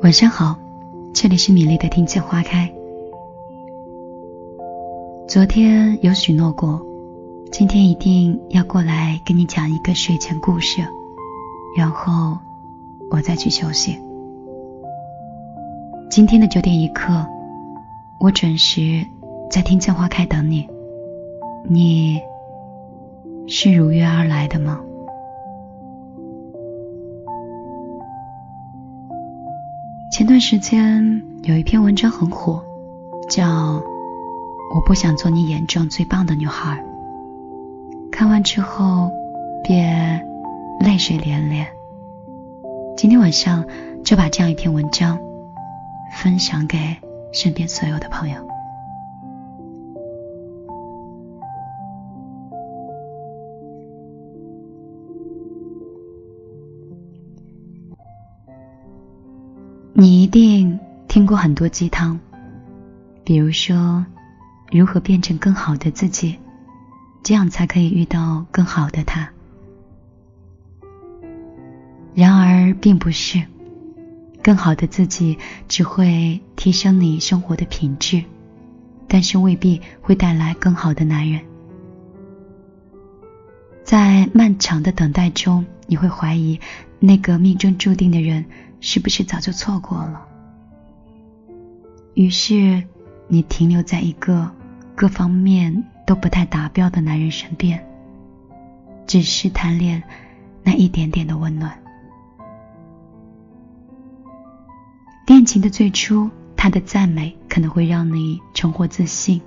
晚上好，这里是米粒的听见花开。昨天有许诺过，今天一定要过来跟你讲一个睡前故事，然后我再去休息。今天的九点一刻，我准时在听见花开等你。你是如约而来的吗？段时间有一篇文章很火，叫《我不想做你眼中最棒的女孩》。看完之后便泪水连连。今天晚上就把这样一篇文章分享给身边所有的朋友。你一定听过很多鸡汤，比如说如何变成更好的自己，这样才可以遇到更好的他。然而，并不是更好的自己只会提升你生活的品质，但是未必会带来更好的男人。在漫长的等待中，你会怀疑那个命中注定的人。是不是早就错过了？于是你停留在一个各方面都不太达标的男人身边，只是贪恋那一点点的温暖。恋情的最初，他的赞美可能会让你重获自信，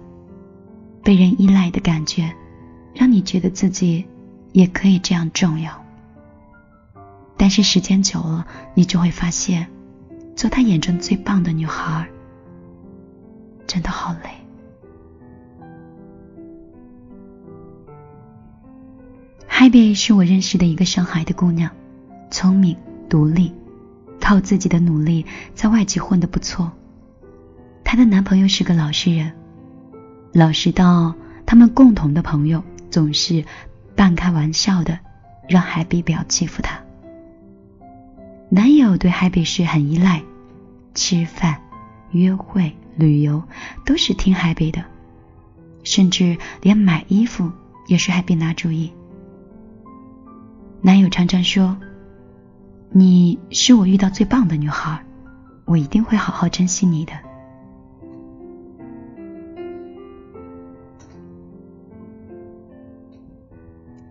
被人依赖的感觉，让你觉得自己也可以这样重要。但是时间久了，你就会发现，做他眼中最棒的女孩，真的好累。Happy 是我认识的一个上海的姑娘，聪明、独立，靠自己的努力在外企混得不错。她的男朋友是个老实人，老实到他们共同的朋友总是半开玩笑的让 Happy 不要欺负他。男友对 Happy 是很依赖，吃饭、约会、旅游都是听 Happy 的，甚至连买衣服也是 Happy 拿主意。男友常常说：“你是我遇到最棒的女孩，我一定会好好珍惜你的。”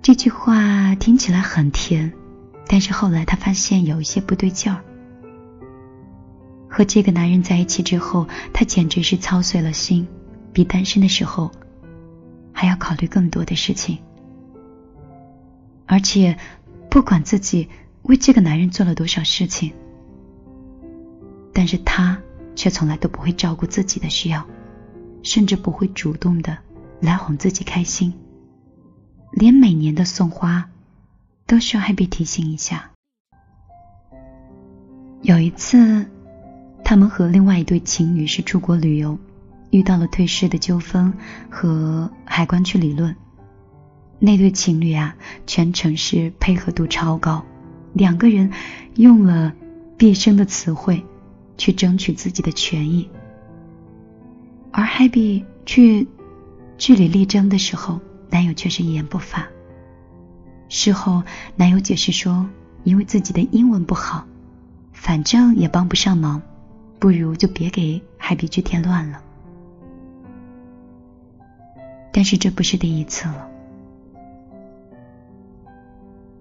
这句话听起来很甜。但是后来，他发现有一些不对劲儿。和这个男人在一起之后，他简直是操碎了心，比单身的时候还要考虑更多的事情。而且，不管自己为这个男人做了多少事情，但是他却从来都不会照顾自己的需要，甚至不会主动的来哄自己开心，连每年的送花。都需要 Happy 提醒一下。有一次，他们和另外一对情侣是出国旅游，遇到了退税的纠纷和海关去理论。那对情侣啊，全程是配合度超高，两个人用了毕生的词汇去争取自己的权益，而 Happy 去据理力争的时候，男友却是一言不发。事后，男友解释说，因为自己的英文不好，反正也帮不上忙，不如就别给海比去添乱了。但是这不是第一次了，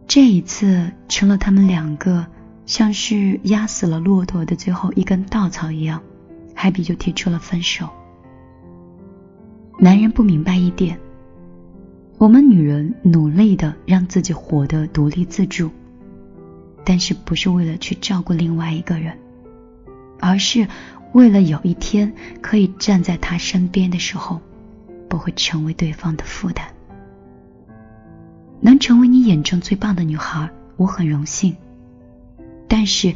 这一次成了他们两个像是压死了骆驼的最后一根稻草一样，海比就提出了分手。男人不明白一点。我们女人努力的让自己活得独立自主，但是不是为了去照顾另外一个人，而是为了有一天可以站在他身边的时候，不会成为对方的负担。能成为你眼中最棒的女孩，我很荣幸。但是，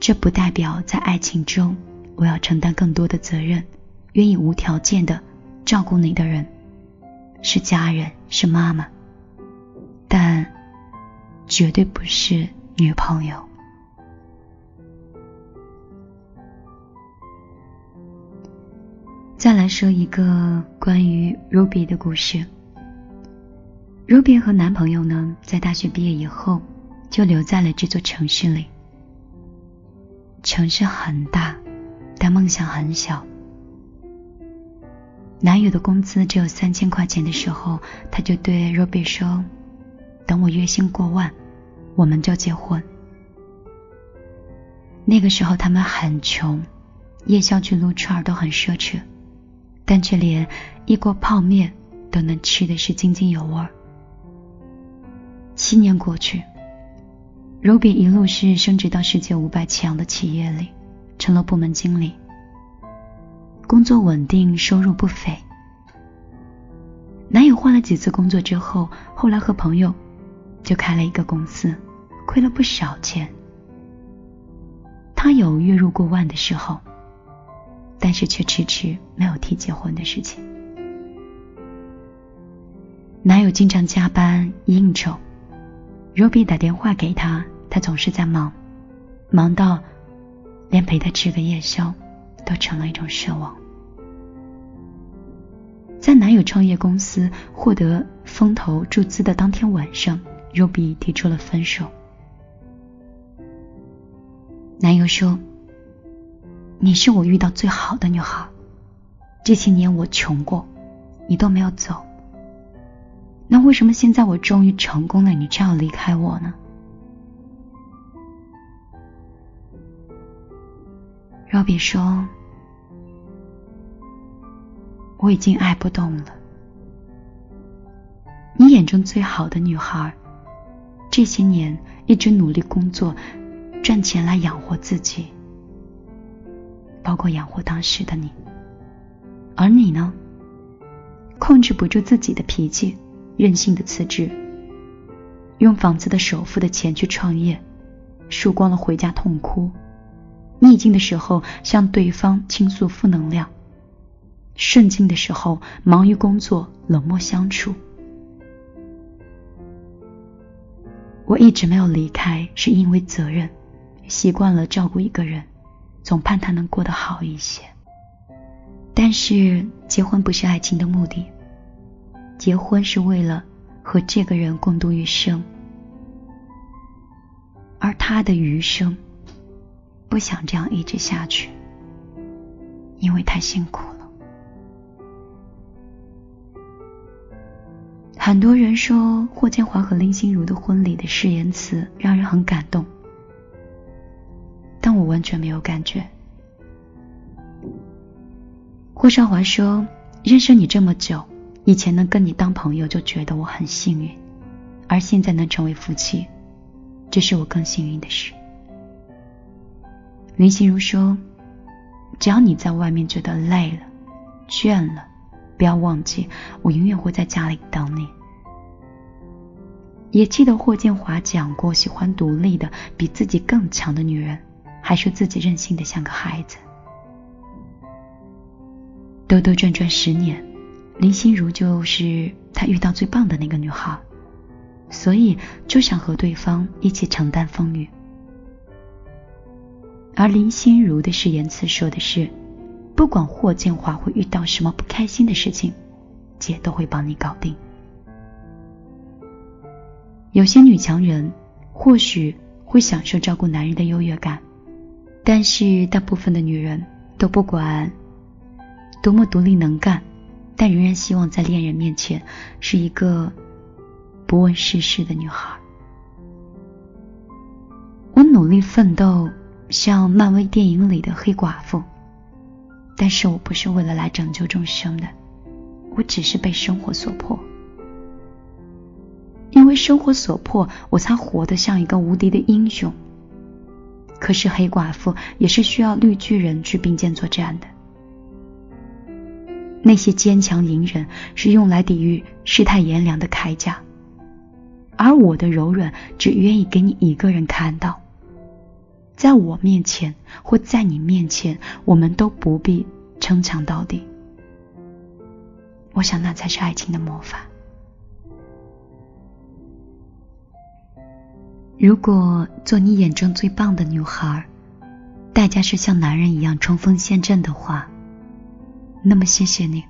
这不代表在爱情中我要承担更多的责任，愿意无条件的照顾你的人。是家人是妈妈但绝对不是女朋友。再来说一个关于 ruby 的故事。Ruby 和男朋友呢在大学毕业以后就留在了这座城市里。城市很大但梦想很小。男友的工资只有三千块钱的时候，他就对 Ruby 说：“等我月薪过万，我们就结婚。”那个时候他们很穷，夜宵去撸串都很奢侈，但却连一锅泡面都能吃的是津津有味。七年过去，Ruby 一路是升职到世界五百强的企业里，成了部门经理，工作稳定，收入不菲。男友换了几次工作之后，后来和朋友就开了一个公司，亏了不少钱。他有月入过万的时候，但是却迟迟没有提结婚的事情。男友经常加班应酬。Ruby 打电话给他，他总是在忙，忙到连陪他吃个夜宵都成了一种奢望。在男友创业公司获得风投注资的当天晚上，Ruby 提出了分手。男友说：“你是我遇到最好的女孩，这些年我穷过，你都没有走。”那为什么现在我终于成功了，你却要离开我呢？Robby 说：“我已经爱不动了。你眼中最好的女孩，这些年一直努力工作，赚钱来养活自己，包括养活当时的你。而你呢，控制不住自己的脾气。”任性的辞职，用房子的首付的钱去创业，输光了回家痛哭。逆境的时候向对方倾诉负能量，顺境的时候忙于工作冷漠相处。我一直没有离开，是因为责任，习惯了照顾一个人，总盼他能过得好一些。但是结婚不是爱情的目的。结婚是为了和这个人共度余生，而他的余生不想这样一直下去，因为太辛苦了。很多人说霍建华和林心如的婚礼的誓言词让人很感动，但我完全没有感觉。霍少华说：“认识你这么久。”以前能跟你当朋友就觉得我很幸运，而现在能成为夫妻，这是我更幸运的事。林心如说：“只要你在外面觉得累了、倦了，不要忘记，我永远会在家里等你。”也记得霍建华讲过，喜欢独立的、比自己更强的女人，还说自己任性的像个孩子。兜兜转转十年。林心如就是他遇到最棒的那个女孩，所以就想和对方一起承担风雨。而林心如的誓言词说的是：不管霍建华会遇到什么不开心的事情，姐都会帮你搞定。有些女强人或许会享受照顾男人的优越感，但是大部分的女人都不管多么独立能干。但仍然希望在恋人面前是一个不问世事的女孩。我努力奋斗，像漫威电影里的黑寡妇，但是我不是为了来拯救众生的，我只是被生活所迫。因为生活所迫，我才活得像一个无敌的英雄。可是黑寡妇也是需要绿巨人去并肩作战的。那些坚强隐忍是用来抵御世态炎凉的铠甲，而我的柔软只愿意给你一个人看到。在我面前或在你面前，我们都不必逞强到底。我想那才是爱情的魔法。如果做你眼中最棒的女孩，代价是像男人一样冲锋陷阵的话。那么谢谢你，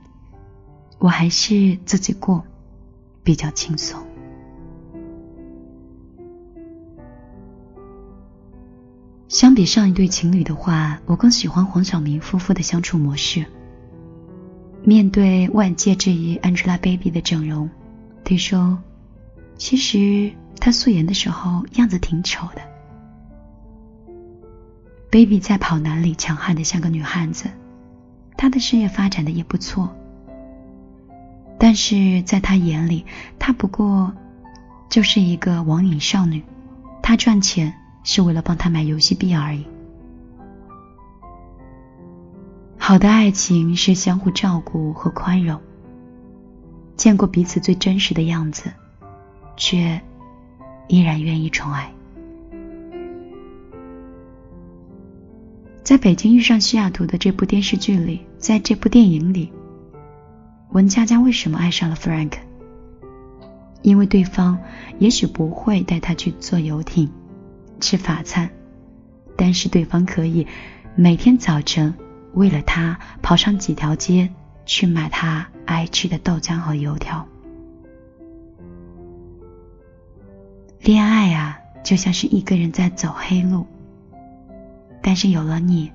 我还是自己过比较轻松。相比上一对情侣的话，我更喜欢黄晓明夫妇的相处模式。面对外界质疑 Angelababy 的整容，他说：“其实她素颜的时候样子挺丑的。Baby 在跑男里强悍的像个女汉子。”她的事业发展的也不错，但是在他眼里，她不过就是一个网瘾少女，她赚钱是为了帮他买游戏币而已。好的爱情是相互照顾和宽容，见过彼此最真实的样子，却依然愿意宠爱。在北京遇上西雅图的这部电视剧里，在这部电影里，文佳佳为什么爱上了 Frank？因为对方也许不会带她去坐游艇、吃法餐，但是对方可以每天早晨为了他跑上几条街去买他爱吃的豆浆和油条。恋爱啊，就像是一个人在走黑路。但是有了你，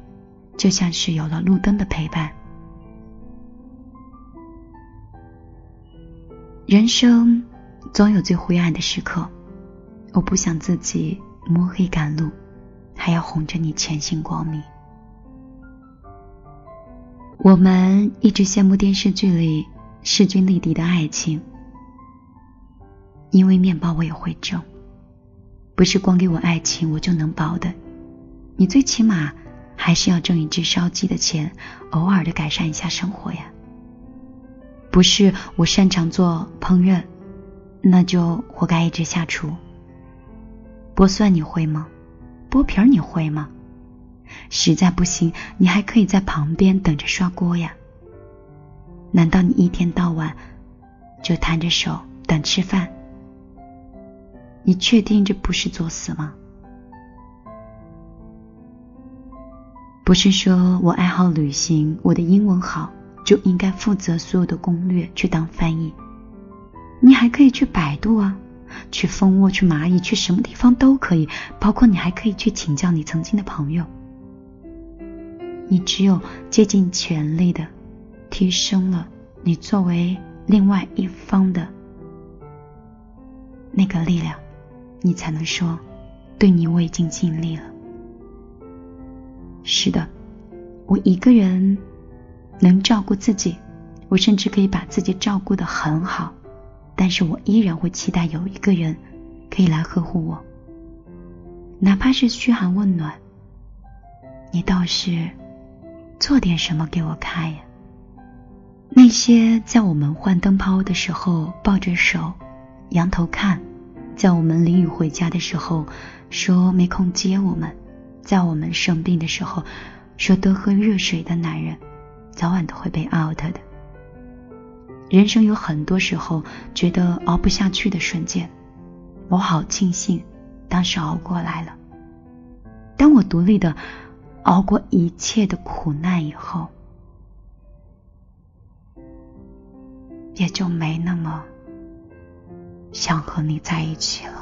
就像是有了路灯的陪伴。人生总有最灰暗的时刻，我不想自己摸黑赶路，还要哄着你前行光明。我们一直羡慕电视剧里势均力敌的爱情，因为面包我也会挣，不是光给我爱情我就能饱的。你最起码还是要挣一只烧鸡的钱，偶尔的改善一下生活呀。不是我擅长做烹饪，那就活该一直下厨。剥蒜你会吗？剥皮儿你会吗？实在不行，你还可以在旁边等着刷锅呀。难道你一天到晚就摊着手等吃饭？你确定这不是作死吗？不是说我爱好旅行，我的英文好就应该负责所有的攻略去当翻译。你还可以去百度啊，去蜂窝，去蚂蚁，去什么地方都可以。包括你还可以去请教你曾经的朋友。你只有竭尽全力的提升了你作为另外一方的那个力量，你才能说，对你我已经尽力了。是的，我一个人能照顾自己，我甚至可以把自己照顾得很好，但是我依然会期待有一个人可以来呵护我，哪怕是嘘寒问暖。你倒是做点什么给我看呀？那些在我们换灯泡的时候抱着手仰头看，在我们淋雨回家的时候说没空接我们。在我们生病的时候，说多喝热水的男人，早晚都会被 out 的。人生有很多时候觉得熬不下去的瞬间，我好庆幸当时熬过来了。当我独立的熬过一切的苦难以后，也就没那么想和你在一起了。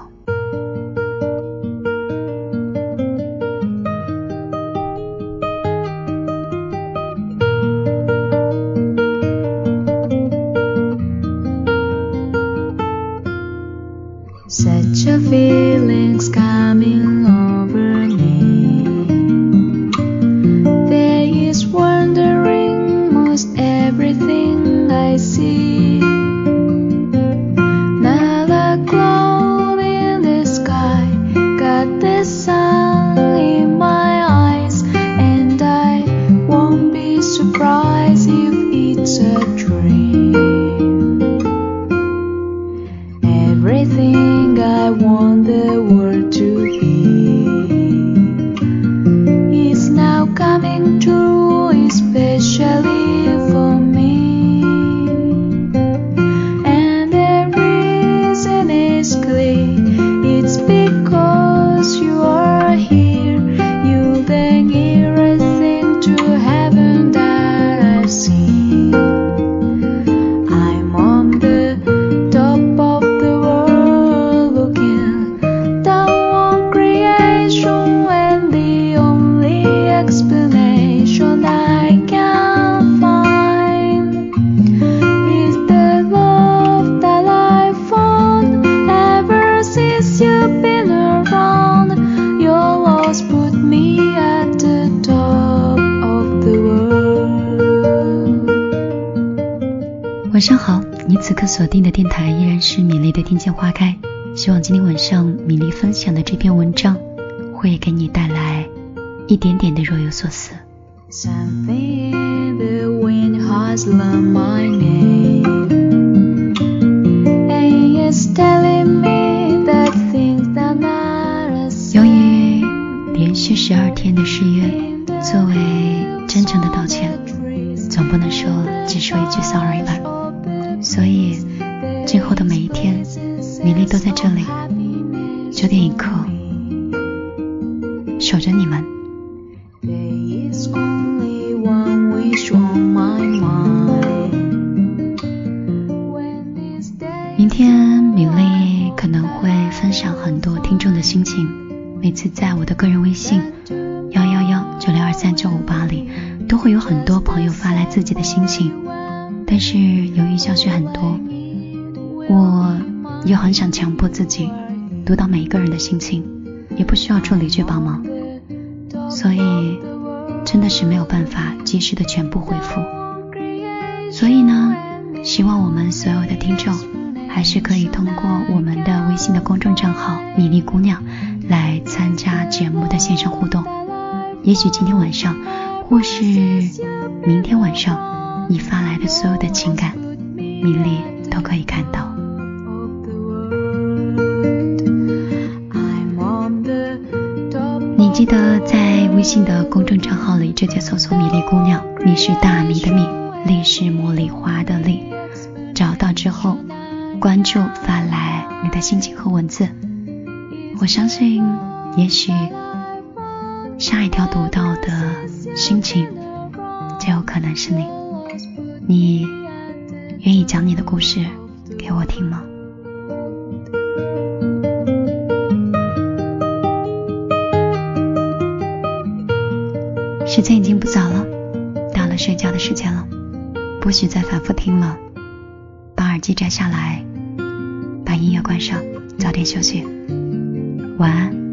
由明天，米粒可能会分享很多听众的心情。每次在我的个人微信幺幺幺九六二三九五八里，都会有很多朋友发来自己的心情。但是由于消息很多，我又很想强迫自己读到每一个人的心情，也不需要助理去帮忙，所以真的是没有办法及时的全部回复。所以呢，希望我们所有的听众还是可以通过我们的微信的公众账号“米粒姑娘”来参加节目的线上互动。也许今天晚上，或是明天晚上。你发来的所有的情感，米粒都可以看到。你记得在微信的公众账号里直接搜索“米粒姑娘”，米是大米的米，粒是茉莉花的粒。找到之后，关注发来你的心情和文字。我相信，也许下一条读到的心情，就有可能是你。你愿意讲你的故事给我听吗？时间已经不早了，到了睡觉的时间了，不许再反复听了，记摘下来，把音乐关上，早点休息，晚安。